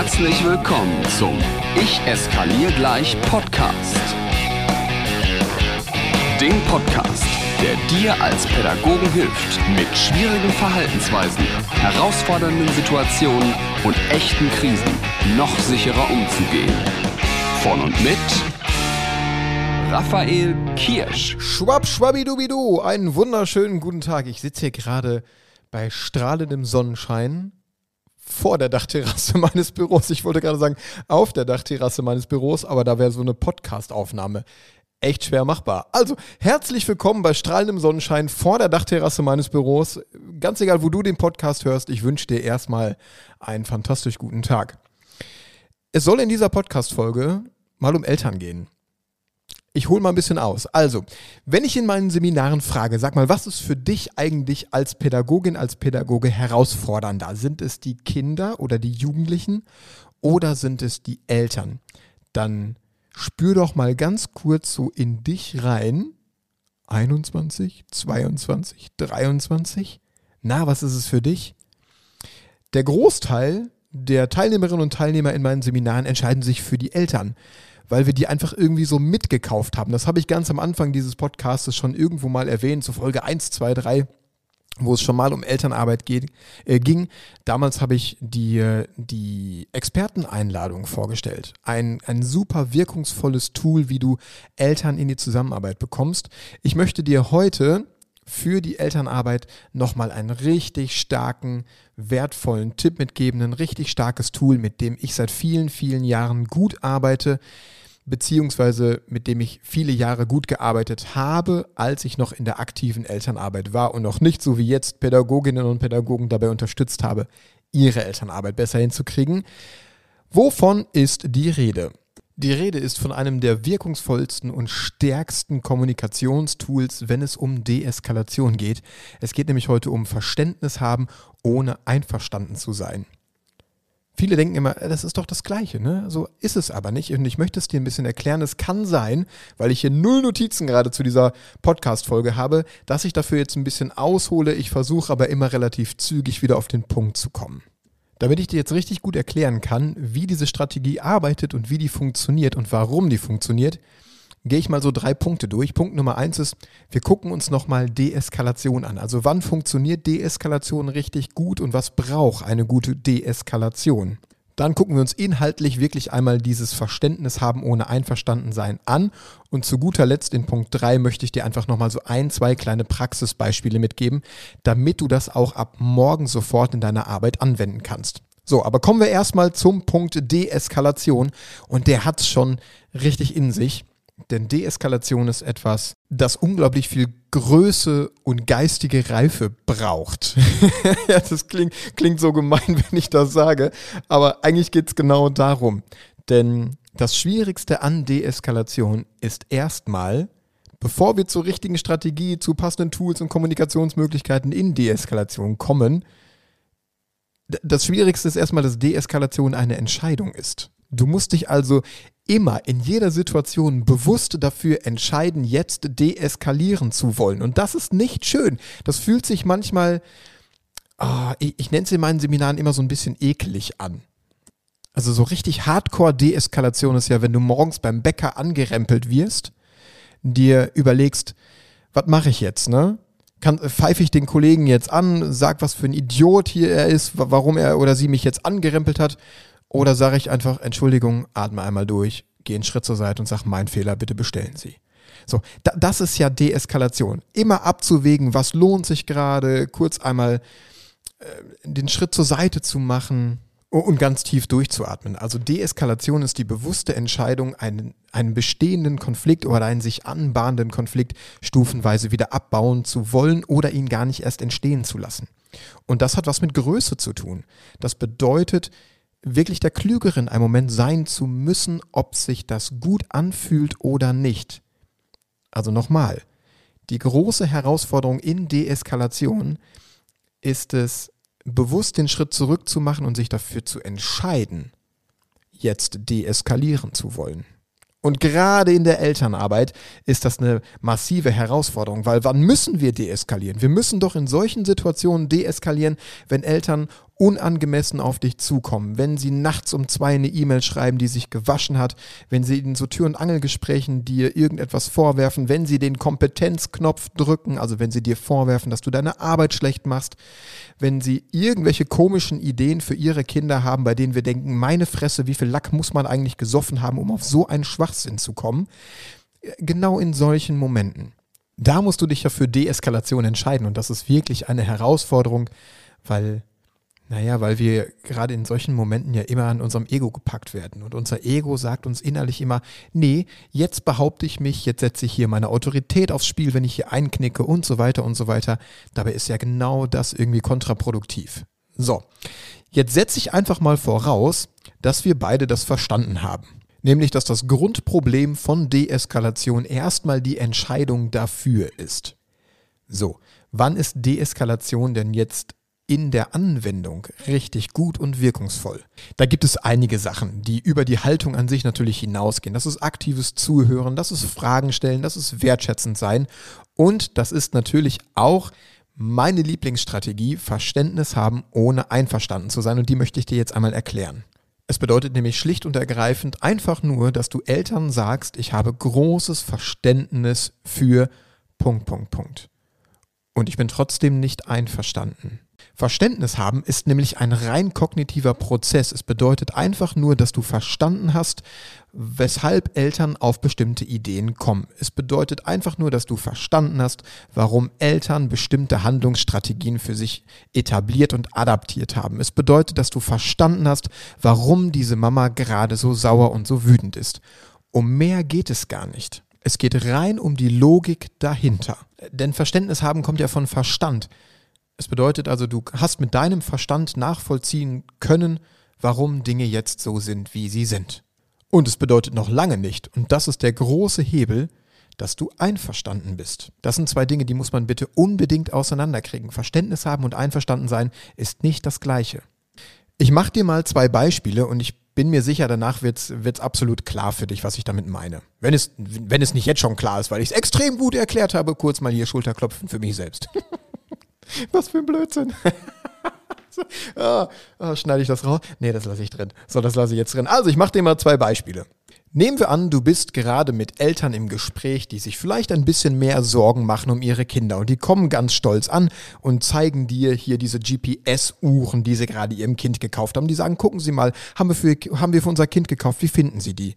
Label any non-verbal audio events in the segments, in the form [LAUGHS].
Herzlich willkommen zum Ich eskaliere gleich Podcast. Dem Podcast, der dir als Pädagogen hilft, mit schwierigen Verhaltensweisen, herausfordernden Situationen und echten Krisen noch sicherer umzugehen. Von und mit Raphael Kirsch. Schwapp, schwabbidubidu, einen wunderschönen guten Tag. Ich sitze hier gerade bei strahlendem Sonnenschein vor der Dachterrasse [LAUGHS] meines Büros. Ich wollte gerade sagen, auf der Dachterrasse meines Büros, aber da wäre so eine Podcast-Aufnahme echt schwer machbar. Also, herzlich willkommen bei strahlendem Sonnenschein vor der Dachterrasse meines Büros. Ganz egal, wo du den Podcast hörst, ich wünsche dir erstmal einen fantastisch guten Tag. Es soll in dieser Podcast-Folge mal um Eltern gehen. Ich hole mal ein bisschen aus. Also, wenn ich in meinen Seminaren frage, sag mal, was ist für dich eigentlich als Pädagogin, als Pädagoge herausfordernder? Sind es die Kinder oder die Jugendlichen oder sind es die Eltern? Dann spür doch mal ganz kurz so in dich rein. 21, 22, 23. Na, was ist es für dich? Der Großteil der Teilnehmerinnen und Teilnehmer in meinen Seminaren entscheiden sich für die Eltern weil wir die einfach irgendwie so mitgekauft haben. Das habe ich ganz am Anfang dieses Podcasts schon irgendwo mal erwähnt, so Folge 1, 2, 3 wo es schon mal um Elternarbeit geht, äh, ging. Damals habe ich die, die Experteneinladung vorgestellt. Ein, ein super wirkungsvolles Tool, wie du Eltern in die Zusammenarbeit bekommst. Ich möchte dir heute für die Elternarbeit nochmal einen richtig starken, wertvollen Tipp mitgeben, ein richtig starkes Tool, mit dem ich seit vielen, vielen Jahren gut arbeite beziehungsweise mit dem ich viele Jahre gut gearbeitet habe, als ich noch in der aktiven Elternarbeit war und noch nicht so wie jetzt Pädagoginnen und Pädagogen dabei unterstützt habe, ihre Elternarbeit besser hinzukriegen. Wovon ist die Rede? Die Rede ist von einem der wirkungsvollsten und stärksten Kommunikationstools, wenn es um Deeskalation geht. Es geht nämlich heute um Verständnis haben, ohne einverstanden zu sein. Viele denken immer, das ist doch das Gleiche, ne? So ist es aber nicht. Und ich möchte es dir ein bisschen erklären. Es kann sein, weil ich hier null Notizen gerade zu dieser Podcast-Folge habe, dass ich dafür jetzt ein bisschen aushole. Ich versuche aber immer relativ zügig wieder auf den Punkt zu kommen. Damit ich dir jetzt richtig gut erklären kann, wie diese Strategie arbeitet und wie die funktioniert und warum die funktioniert, gehe ich mal so drei Punkte durch. Punkt Nummer eins ist, wir gucken uns nochmal Deeskalation an. Also wann funktioniert Deeskalation richtig gut und was braucht eine gute Deeskalation? Dann gucken wir uns inhaltlich wirklich einmal dieses Verständnis haben ohne Einverstandensein an. Und zu guter Letzt in Punkt 3 möchte ich dir einfach nochmal so ein, zwei kleine Praxisbeispiele mitgeben, damit du das auch ab morgen sofort in deiner Arbeit anwenden kannst. So, aber kommen wir erstmal zum Punkt Deeskalation. Und der hat es schon richtig in sich. Denn Deeskalation ist etwas, das unglaublich viel Größe und geistige Reife braucht. [LAUGHS] ja, das klingt, klingt so gemein, [LAUGHS] wenn ich das sage, aber eigentlich geht es genau darum. Denn das Schwierigste an Deeskalation ist erstmal, bevor wir zur richtigen Strategie, zu passenden Tools und Kommunikationsmöglichkeiten in Deeskalation kommen, das Schwierigste ist erstmal, dass Deeskalation eine Entscheidung ist. Du musst dich also immer in jeder Situation bewusst dafür entscheiden, jetzt deeskalieren zu wollen. Und das ist nicht schön. Das fühlt sich manchmal, oh, ich, ich nenne es in meinen Seminaren immer so ein bisschen eklig an. Also so richtig Hardcore-Deeskalation ist ja, wenn du morgens beim Bäcker angerempelt wirst, dir überlegst, was mache ich jetzt, ne? Pfeife ich den Kollegen jetzt an, sag, was für ein Idiot hier er ist, warum er oder sie mich jetzt angerempelt hat oder sage ich einfach, Entschuldigung, atme einmal durch, gehe einen Schritt zur Seite und sage, mein Fehler, bitte bestellen Sie. So, da, das ist ja Deeskalation. Immer abzuwägen, was lohnt sich gerade, kurz einmal äh, den Schritt zur Seite zu machen und ganz tief durchzuatmen. Also Deeskalation ist die bewusste Entscheidung, einen, einen bestehenden Konflikt oder einen sich anbahnenden Konflikt stufenweise wieder abbauen zu wollen oder ihn gar nicht erst entstehen zu lassen. Und das hat was mit Größe zu tun. Das bedeutet, wirklich der Klügere in einem Moment sein zu müssen, ob sich das gut anfühlt oder nicht. Also nochmal, die große Herausforderung in Deeskalation ist es, bewusst den Schritt zurückzumachen und sich dafür zu entscheiden, jetzt deeskalieren zu wollen. Und gerade in der Elternarbeit ist das eine massive Herausforderung, weil wann müssen wir deeskalieren? Wir müssen doch in solchen Situationen deeskalieren, wenn Eltern unangemessen auf dich zukommen, wenn sie nachts um zwei eine E-Mail schreiben, die sich gewaschen hat, wenn sie in so Tür- und Angelgesprächen dir irgendetwas vorwerfen, wenn sie den Kompetenzknopf drücken, also wenn sie dir vorwerfen, dass du deine Arbeit schlecht machst, wenn sie irgendwelche komischen Ideen für ihre Kinder haben, bei denen wir denken, meine Fresse, wie viel Lack muss man eigentlich gesoffen haben, um auf so einen Schwachsinn zu kommen. Genau in solchen Momenten. Da musst du dich ja für Deeskalation entscheiden und das ist wirklich eine Herausforderung, weil naja, weil wir gerade in solchen Momenten ja immer an unserem Ego gepackt werden. Und unser Ego sagt uns innerlich immer, nee, jetzt behaupte ich mich, jetzt setze ich hier meine Autorität aufs Spiel, wenn ich hier einknicke und so weiter und so weiter. Dabei ist ja genau das irgendwie kontraproduktiv. So, jetzt setze ich einfach mal voraus, dass wir beide das verstanden haben. Nämlich, dass das Grundproblem von Deeskalation erstmal die Entscheidung dafür ist. So, wann ist Deeskalation denn jetzt in der Anwendung richtig gut und wirkungsvoll. Da gibt es einige Sachen, die über die Haltung an sich natürlich hinausgehen. Das ist aktives Zuhören, das ist Fragen stellen, das ist wertschätzend sein und das ist natürlich auch meine Lieblingsstrategie, Verständnis haben, ohne einverstanden zu sein und die möchte ich dir jetzt einmal erklären. Es bedeutet nämlich schlicht und ergreifend einfach nur, dass du Eltern sagst, ich habe großes Verständnis für Punkt, Punkt, Punkt. Und ich bin trotzdem nicht einverstanden. Verständnis haben ist nämlich ein rein kognitiver Prozess. Es bedeutet einfach nur, dass du verstanden hast, weshalb Eltern auf bestimmte Ideen kommen. Es bedeutet einfach nur, dass du verstanden hast, warum Eltern bestimmte Handlungsstrategien für sich etabliert und adaptiert haben. Es bedeutet, dass du verstanden hast, warum diese Mama gerade so sauer und so wütend ist. Um mehr geht es gar nicht. Es geht rein um die Logik dahinter. Denn Verständnis haben kommt ja von Verstand. Es bedeutet also, du hast mit deinem Verstand nachvollziehen können, warum Dinge jetzt so sind, wie sie sind. Und es bedeutet noch lange nicht, und das ist der große Hebel, dass du einverstanden bist. Das sind zwei Dinge, die muss man bitte unbedingt auseinanderkriegen. Verständnis haben und einverstanden sein ist nicht das gleiche. Ich mache dir mal zwei Beispiele und ich bin mir sicher, danach wird es absolut klar für dich, was ich damit meine. Wenn es, wenn es nicht jetzt schon klar ist, weil ich es extrem gut erklärt habe, kurz mal hier Schulterklopfen für mich selbst. [LAUGHS] Was für ein Blödsinn. [LAUGHS] ah, ah, schneide ich das raus? Nee, das lasse ich drin. So, das lasse ich jetzt drin. Also, ich mache dir mal zwei Beispiele. Nehmen wir an, du bist gerade mit Eltern im Gespräch, die sich vielleicht ein bisschen mehr Sorgen machen um ihre Kinder und die kommen ganz stolz an und zeigen dir hier diese GPS-Uhren, die sie gerade ihrem Kind gekauft haben. Die sagen, gucken Sie mal, haben wir, für, haben wir für unser Kind gekauft, wie finden Sie die?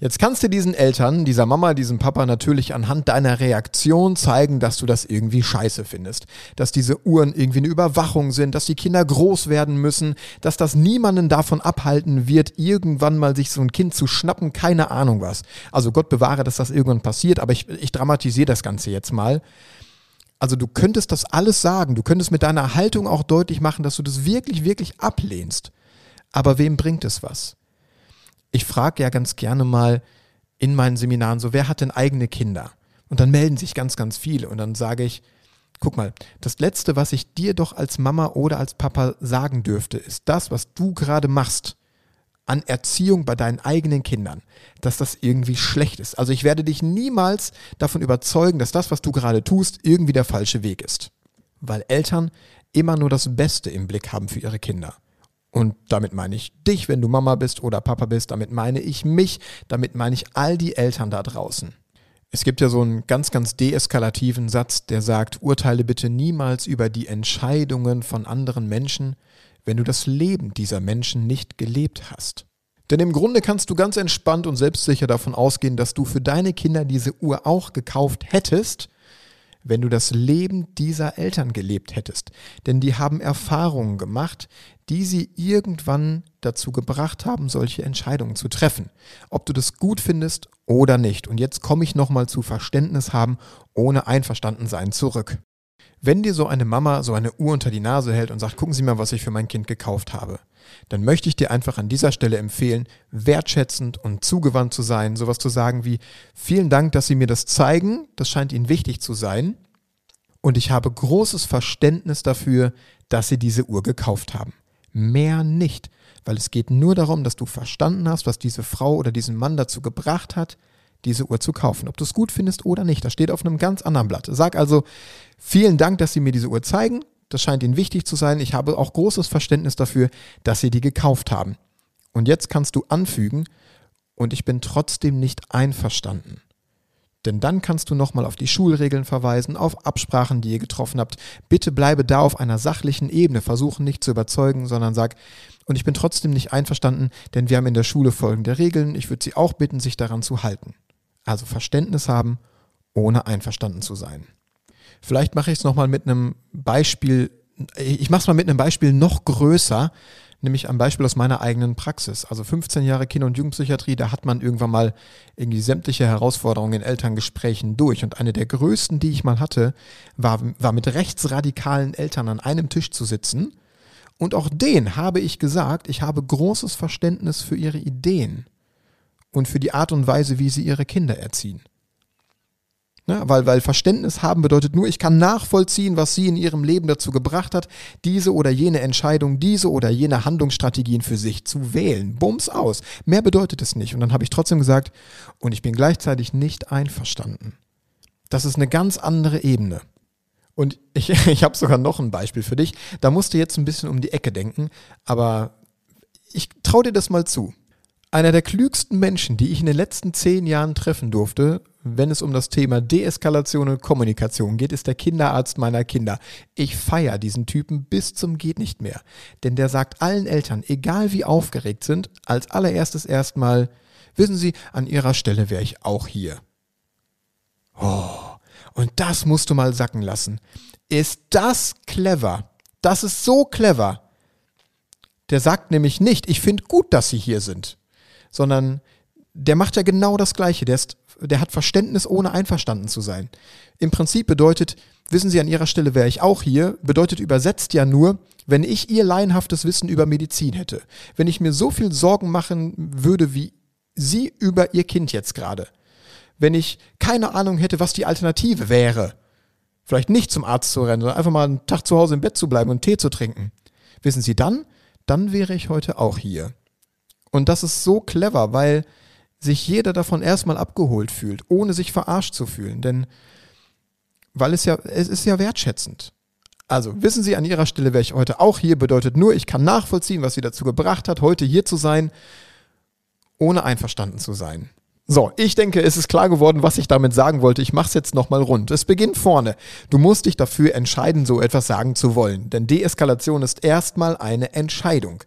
Jetzt kannst du diesen Eltern, dieser Mama, diesem Papa natürlich anhand deiner Reaktion zeigen, dass du das irgendwie scheiße findest. Dass diese Uhren irgendwie eine Überwachung sind, dass die Kinder groß werden müssen, dass das niemanden davon abhalten wird, irgendwann mal sich so ein Kind zu schnappen, keine Ahnung was. Also Gott bewahre, dass das irgendwann passiert, aber ich, ich dramatisiere das Ganze jetzt mal. Also du könntest das alles sagen, du könntest mit deiner Haltung auch deutlich machen, dass du das wirklich, wirklich ablehnst. Aber wem bringt es was? Ich frage ja ganz gerne mal in meinen Seminaren so, wer hat denn eigene Kinder? Und dann melden sich ganz, ganz viele. Und dann sage ich, guck mal, das Letzte, was ich dir doch als Mama oder als Papa sagen dürfte, ist das, was du gerade machst an Erziehung bei deinen eigenen Kindern, dass das irgendwie schlecht ist. Also ich werde dich niemals davon überzeugen, dass das, was du gerade tust, irgendwie der falsche Weg ist. Weil Eltern immer nur das Beste im Blick haben für ihre Kinder. Und damit meine ich dich, wenn du Mama bist oder Papa bist, damit meine ich mich, damit meine ich all die Eltern da draußen. Es gibt ja so einen ganz, ganz deeskalativen Satz, der sagt, urteile bitte niemals über die Entscheidungen von anderen Menschen, wenn du das Leben dieser Menschen nicht gelebt hast. Denn im Grunde kannst du ganz entspannt und selbstsicher davon ausgehen, dass du für deine Kinder diese Uhr auch gekauft hättest, wenn du das Leben dieser Eltern gelebt hättest. Denn die haben Erfahrungen gemacht, die sie irgendwann dazu gebracht haben, solche Entscheidungen zu treffen. Ob du das gut findest oder nicht. Und jetzt komme ich nochmal zu Verständnis haben, ohne einverstanden sein zurück. Wenn dir so eine Mama so eine Uhr unter die Nase hält und sagt, gucken Sie mal, was ich für mein Kind gekauft habe, dann möchte ich dir einfach an dieser Stelle empfehlen, wertschätzend und zugewandt zu sein, sowas zu sagen wie, vielen Dank, dass Sie mir das zeigen, das scheint Ihnen wichtig zu sein. Und ich habe großes Verständnis dafür, dass Sie diese Uhr gekauft haben. Mehr nicht, weil es geht nur darum, dass du verstanden hast, was diese Frau oder diesen Mann dazu gebracht hat, diese Uhr zu kaufen. Ob du es gut findest oder nicht, das steht auf einem ganz anderen Blatt. Sag also, vielen Dank, dass Sie mir diese Uhr zeigen. Das scheint ihnen wichtig zu sein. Ich habe auch großes Verständnis dafür, dass sie die gekauft haben. Und jetzt kannst du anfügen, und ich bin trotzdem nicht einverstanden. Denn dann kannst du nochmal auf die Schulregeln verweisen, auf Absprachen, die ihr getroffen habt. Bitte bleibe da auf einer sachlichen Ebene, versuche nicht zu überzeugen, sondern sag, und ich bin trotzdem nicht einverstanden, denn wir haben in der Schule folgende Regeln. Ich würde Sie auch bitten, sich daran zu halten. Also Verständnis haben, ohne einverstanden zu sein. Vielleicht mache ich es nochmal mit einem Beispiel, ich mache es mal mit einem Beispiel noch größer, nämlich am Beispiel aus meiner eigenen Praxis. Also 15 Jahre Kinder- und Jugendpsychiatrie, da hat man irgendwann mal irgendwie sämtliche Herausforderungen in Elterngesprächen durch. Und eine der größten, die ich mal hatte, war, war mit rechtsradikalen Eltern an einem Tisch zu sitzen. Und auch denen habe ich gesagt, ich habe großes Verständnis für ihre Ideen und für die Art und Weise, wie sie ihre Kinder erziehen. Ne? Weil, weil Verständnis haben bedeutet nur, ich kann nachvollziehen, was sie in ihrem Leben dazu gebracht hat, diese oder jene Entscheidung, diese oder jene Handlungsstrategien für sich zu wählen. Bums aus. Mehr bedeutet es nicht. Und dann habe ich trotzdem gesagt, und ich bin gleichzeitig nicht einverstanden. Das ist eine ganz andere Ebene. Und ich, [LAUGHS] ich habe sogar noch ein Beispiel für dich. Da musst du jetzt ein bisschen um die Ecke denken, aber ich traue dir das mal zu. Einer der klügsten Menschen, die ich in den letzten zehn Jahren treffen durfte, wenn es um das Thema Deeskalation und Kommunikation geht, ist der Kinderarzt meiner Kinder. Ich feiere diesen Typen bis zum geht nicht mehr. Denn der sagt allen Eltern, egal wie aufgeregt sind, als allererstes erstmal, wissen Sie, an Ihrer Stelle wäre ich auch hier. Oh, und das musst du mal sacken lassen. Ist das clever? Das ist so clever. Der sagt nämlich nicht, ich finde gut, dass Sie hier sind, sondern der macht ja genau das Gleiche. Der, ist, der hat Verständnis, ohne einverstanden zu sein. Im Prinzip bedeutet, wissen Sie, an Ihrer Stelle wäre ich auch hier, bedeutet übersetzt ja nur, wenn ich Ihr laienhaftes Wissen über Medizin hätte, wenn ich mir so viel Sorgen machen würde wie Sie über Ihr Kind jetzt gerade, wenn ich keine Ahnung hätte, was die Alternative wäre, vielleicht nicht zum Arzt zu rennen, sondern einfach mal einen Tag zu Hause im Bett zu bleiben und Tee zu trinken, wissen Sie dann, dann wäre ich heute auch hier. Und das ist so clever, weil sich jeder davon erstmal abgeholt fühlt, ohne sich verarscht zu fühlen. Denn weil es ja, es ist ja wertschätzend. Also wissen Sie, an Ihrer Stelle wäre ich heute auch hier, bedeutet nur, ich kann nachvollziehen, was Sie dazu gebracht hat, heute hier zu sein, ohne einverstanden zu sein. So, ich denke, es ist klar geworden, was ich damit sagen wollte. Ich mache es jetzt nochmal rund. Es beginnt vorne. Du musst dich dafür entscheiden, so etwas sagen zu wollen. Denn Deeskalation ist erstmal eine Entscheidung.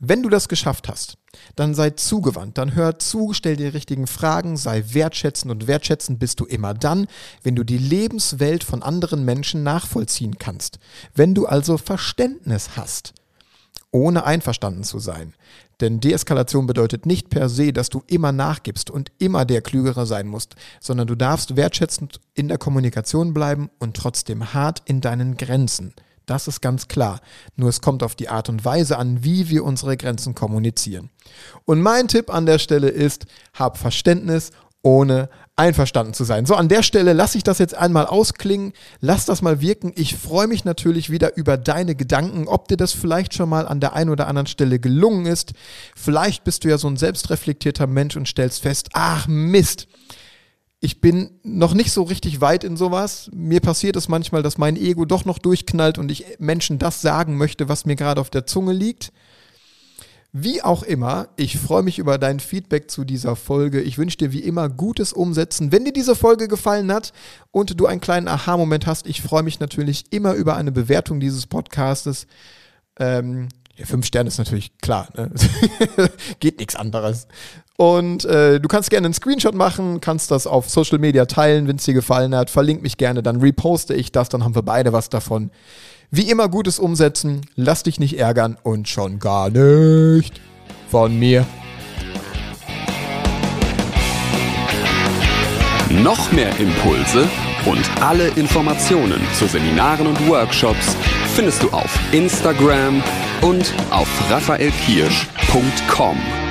Wenn du das geschafft hast, dann sei zugewandt, dann hör zu, stell dir richtigen Fragen, sei wertschätzend und wertschätzend bist du immer dann, wenn du die Lebenswelt von anderen Menschen nachvollziehen kannst. Wenn du also Verständnis hast, ohne einverstanden zu sein. Denn Deeskalation bedeutet nicht per se, dass du immer nachgibst und immer der Klügere sein musst, sondern du darfst wertschätzend in der Kommunikation bleiben und trotzdem hart in deinen Grenzen. Das ist ganz klar. Nur es kommt auf die Art und Weise an, wie wir unsere Grenzen kommunizieren. Und mein Tipp an der Stelle ist, hab Verständnis ohne einverstanden zu sein. So, an der Stelle lasse ich das jetzt einmal ausklingen, lass das mal wirken. Ich freue mich natürlich wieder über deine Gedanken, ob dir das vielleicht schon mal an der einen oder anderen Stelle gelungen ist. Vielleicht bist du ja so ein selbstreflektierter Mensch und stellst fest, ach Mist, ich bin noch nicht so richtig weit in sowas. Mir passiert es manchmal, dass mein Ego doch noch durchknallt und ich Menschen das sagen möchte, was mir gerade auf der Zunge liegt. Wie auch immer, ich freue mich über dein Feedback zu dieser Folge. Ich wünsche dir wie immer gutes Umsetzen. Wenn dir diese Folge gefallen hat und du einen kleinen Aha-Moment hast, ich freue mich natürlich immer über eine Bewertung dieses Podcastes. Ähm, ja, fünf Sterne ist natürlich klar, ne? [LAUGHS] geht nichts anderes. Und äh, du kannst gerne einen Screenshot machen, kannst das auf Social Media teilen, wenn es dir gefallen hat. Verlink mich gerne, dann reposte ich das, dann haben wir beide was davon. Wie immer gutes Umsetzen, lass dich nicht ärgern und schon gar nicht von mir. Noch mehr Impulse und alle Informationen zu Seminaren und Workshops findest du auf Instagram und auf raphaelkirsch.com.